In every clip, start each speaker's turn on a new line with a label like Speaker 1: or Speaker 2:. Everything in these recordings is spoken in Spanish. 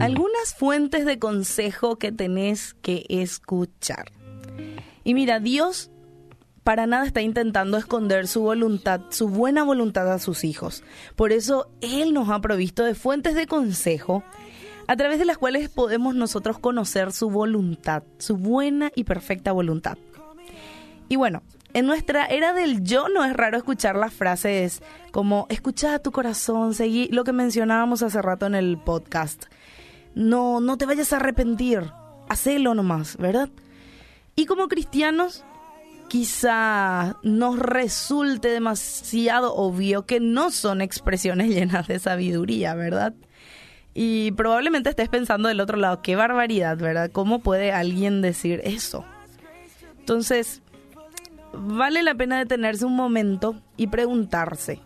Speaker 1: Algunas fuentes de consejo que tenés que escuchar. Y mira, Dios para nada está intentando esconder su voluntad, su buena voluntad a sus hijos. Por eso Él nos ha provisto de fuentes de consejo a través de las cuales podemos nosotros conocer su voluntad, su buena y perfecta voluntad. Y bueno, en nuestra era del yo no es raro escuchar las frases como escucha a tu corazón, seguí lo que mencionábamos hace rato en el podcast. No, no te vayas a arrepentir, hacelo nomás, ¿verdad? Y como cristianos, quizá nos resulte demasiado obvio que no son expresiones llenas de sabiduría, ¿verdad? Y probablemente estés pensando del otro lado, qué barbaridad, ¿verdad? ¿Cómo puede alguien decir eso? Entonces, vale la pena detenerse un momento y preguntarse,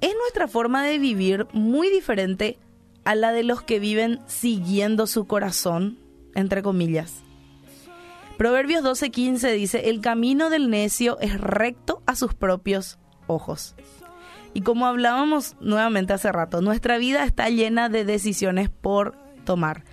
Speaker 1: ¿es nuestra forma de vivir muy diferente a la de los que viven siguiendo su corazón, entre comillas? Proverbios 12:15 dice, el camino del necio es recto a sus propios ojos. Y como hablábamos nuevamente hace rato, nuestra vida está llena de decisiones por tomar.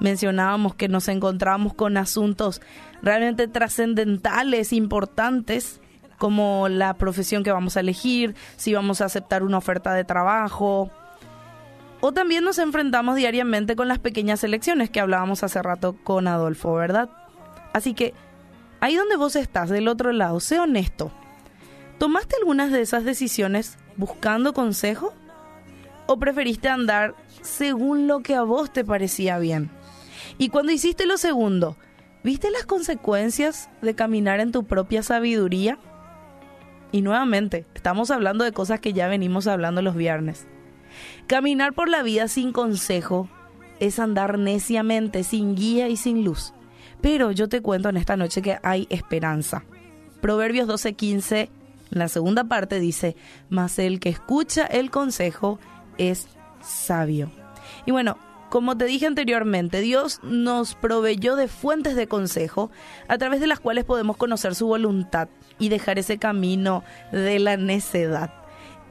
Speaker 1: Mencionábamos que nos encontramos con asuntos realmente trascendentales, importantes, como la profesión que vamos a elegir, si vamos a aceptar una oferta de trabajo. O también nos enfrentamos diariamente con las pequeñas elecciones que hablábamos hace rato con Adolfo, ¿verdad? Así que ahí donde vos estás, del otro lado, sé honesto. ¿Tomaste algunas de esas decisiones buscando consejo? ¿O preferiste andar según lo que a vos te parecía bien? Y cuando hiciste lo segundo, ¿viste las consecuencias de caminar en tu propia sabiduría? Y nuevamente, estamos hablando de cosas que ya venimos hablando los viernes. Caminar por la vida sin consejo es andar neciamente, sin guía y sin luz. Pero yo te cuento en esta noche que hay esperanza. Proverbios 12:15 la segunda parte dice, mas el que escucha el consejo es sabio. Y bueno, como te dije anteriormente, Dios nos proveyó de fuentes de consejo a través de las cuales podemos conocer su voluntad y dejar ese camino de la necedad.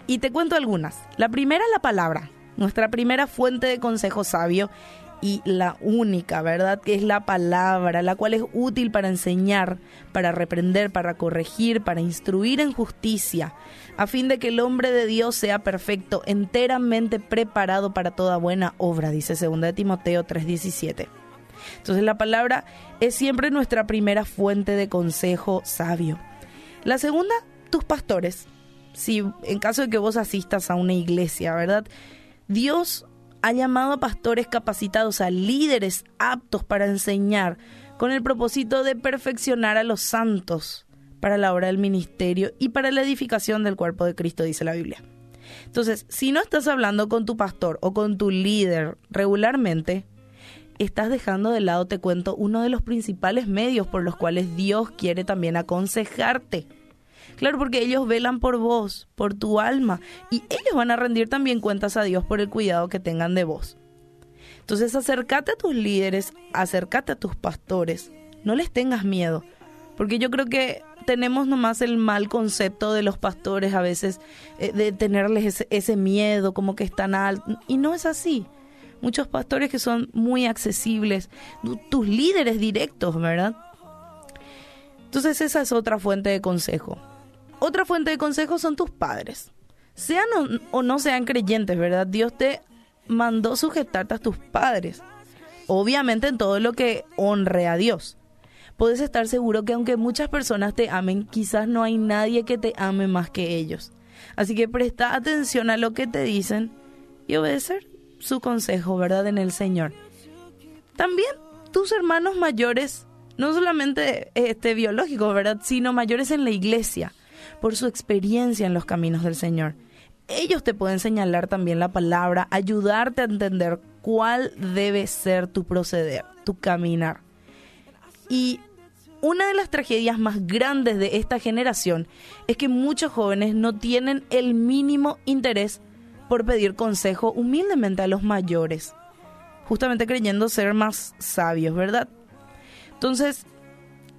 Speaker 1: Y te cuento algunas. La primera, la palabra, nuestra primera fuente de consejo sabio y la única, ¿verdad? Que es la palabra, la cual es útil para enseñar, para reprender, para corregir, para instruir en justicia, a fin de que el hombre de Dios sea perfecto, enteramente preparado para toda buena obra, dice 2 Timoteo 3:17. Entonces la palabra es siempre nuestra primera fuente de consejo sabio. La segunda, tus pastores. Si en caso de que vos asistas a una iglesia, ¿verdad? Dios ha llamado a pastores capacitados, a líderes aptos para enseñar, con el propósito de perfeccionar a los santos para la obra del ministerio y para la edificación del cuerpo de Cristo, dice la Biblia. Entonces, si no estás hablando con tu pastor o con tu líder regularmente, estás dejando de lado, te cuento, uno de los principales medios por los cuales Dios quiere también aconsejarte. Claro, porque ellos velan por vos, por tu alma, y ellos van a rendir también cuentas a Dios por el cuidado que tengan de vos. Entonces acércate a tus líderes, acércate a tus pastores, no les tengas miedo, porque yo creo que tenemos nomás el mal concepto de los pastores a veces, eh, de tenerles ese, ese miedo, como que están altos, y no es así muchos pastores que son muy accesibles, tus líderes directos, ¿verdad? Entonces esa es otra fuente de consejo. Otra fuente de consejo son tus padres. Sean o, no sean creyentes, ¿verdad? Dios te mandó sujetarte a tus padres. Obviamente en todo lo que honre a Dios. Puedes estar seguro que aunque muchas personas te amen, quizás no hay nadie que te ame más que ellos. Así que presta atención a lo que te dicen y obedecer su consejo, ¿verdad? En el Señor. También tus hermanos mayores, no solamente este, biológicos, ¿verdad? Sino mayores en la iglesia por su experiencia en los caminos del Señor. Ellos te pueden señalar también la palabra, ayudarte a entender cuál debe ser tu proceder, tu caminar. Y una de las tragedias más grandes de esta generación es que muchos jóvenes no tienen el mínimo interés por pedir consejo humildemente a los mayores, justamente creyendo ser más sabios, ¿verdad? Entonces,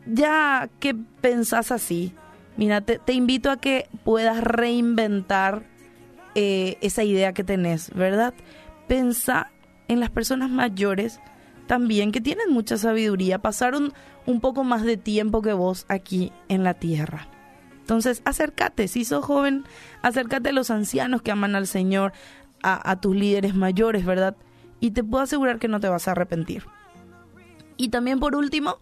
Speaker 1: ya que pensás así, Mira, te, invito a que puedas reinventar eh, esa idea que tenés, ¿verdad? Pensá en las personas mayores también que tienen mucha sabiduría, pasaron un poco más de tiempo que vos aquí en la tierra. Entonces, acércate, si sos joven, acércate a los ancianos que aman al Señor, a tus líderes mayores, ¿verdad? Y te puedo asegurar que no te vas a arrepentir. Y también por último,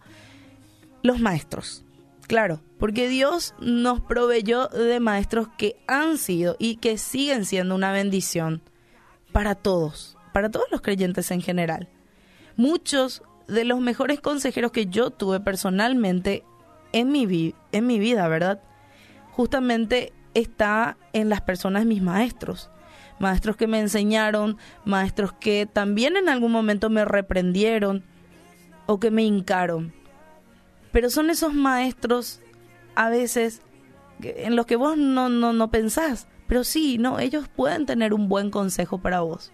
Speaker 1: los maestros. Claro, porque Dios nos proveyó de maestros que han sido y que siguen siendo una bendición para todos, para todos los creyentes en general muchos de los mejores consejeros que yo tuve personalmente en mi, en mi vida, ¿verdad? Justamente está en las personas mis maestros. Maestros que me enseñaron, maestros que también en algún momento me reprendieron o que me hincaron. Pero son esos maestros a veces en los que vos no, no, no pensás. Pero sí, no, ellos pueden tener un buen consejo para vos.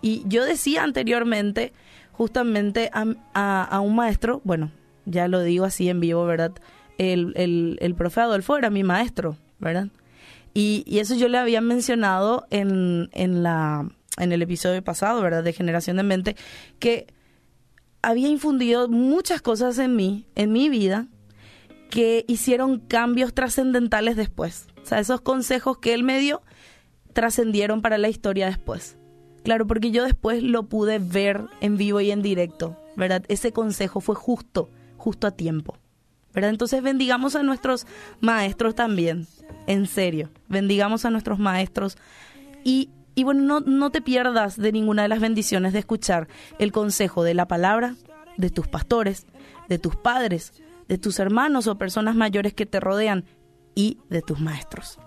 Speaker 1: Y yo decía anteriormente justamente a, un maestro, bueno, ya lo digo así en vivo, ¿verdad? El, el, el profe Adolfo era mi maestro, ¿verdad? Y, y eso yo le había mencionado en, en, la, en el episodio pasado, ¿verdad? De Generación de Mente, que había infundido muchas cosas en mí, en mi vida, que hicieron cambios trascendentales después. O sea, esos consejos que él me dio trascendieron para la historia después. Claro, porque yo después lo pude ver en vivo y en directo, ¿verdad? Ese consejo fue justo, justo a tiempo, ¿verdad? Entonces bendigamos a nuestros maestros también, en serio, bendigamos a nuestros maestros y, y bueno, no, no te pierdas de ninguna de las bendiciones de escuchar el consejo de la palabra, de tus pastores, de tus padres, de tus hermanos o personas mayores que te rodean y de tus maestros.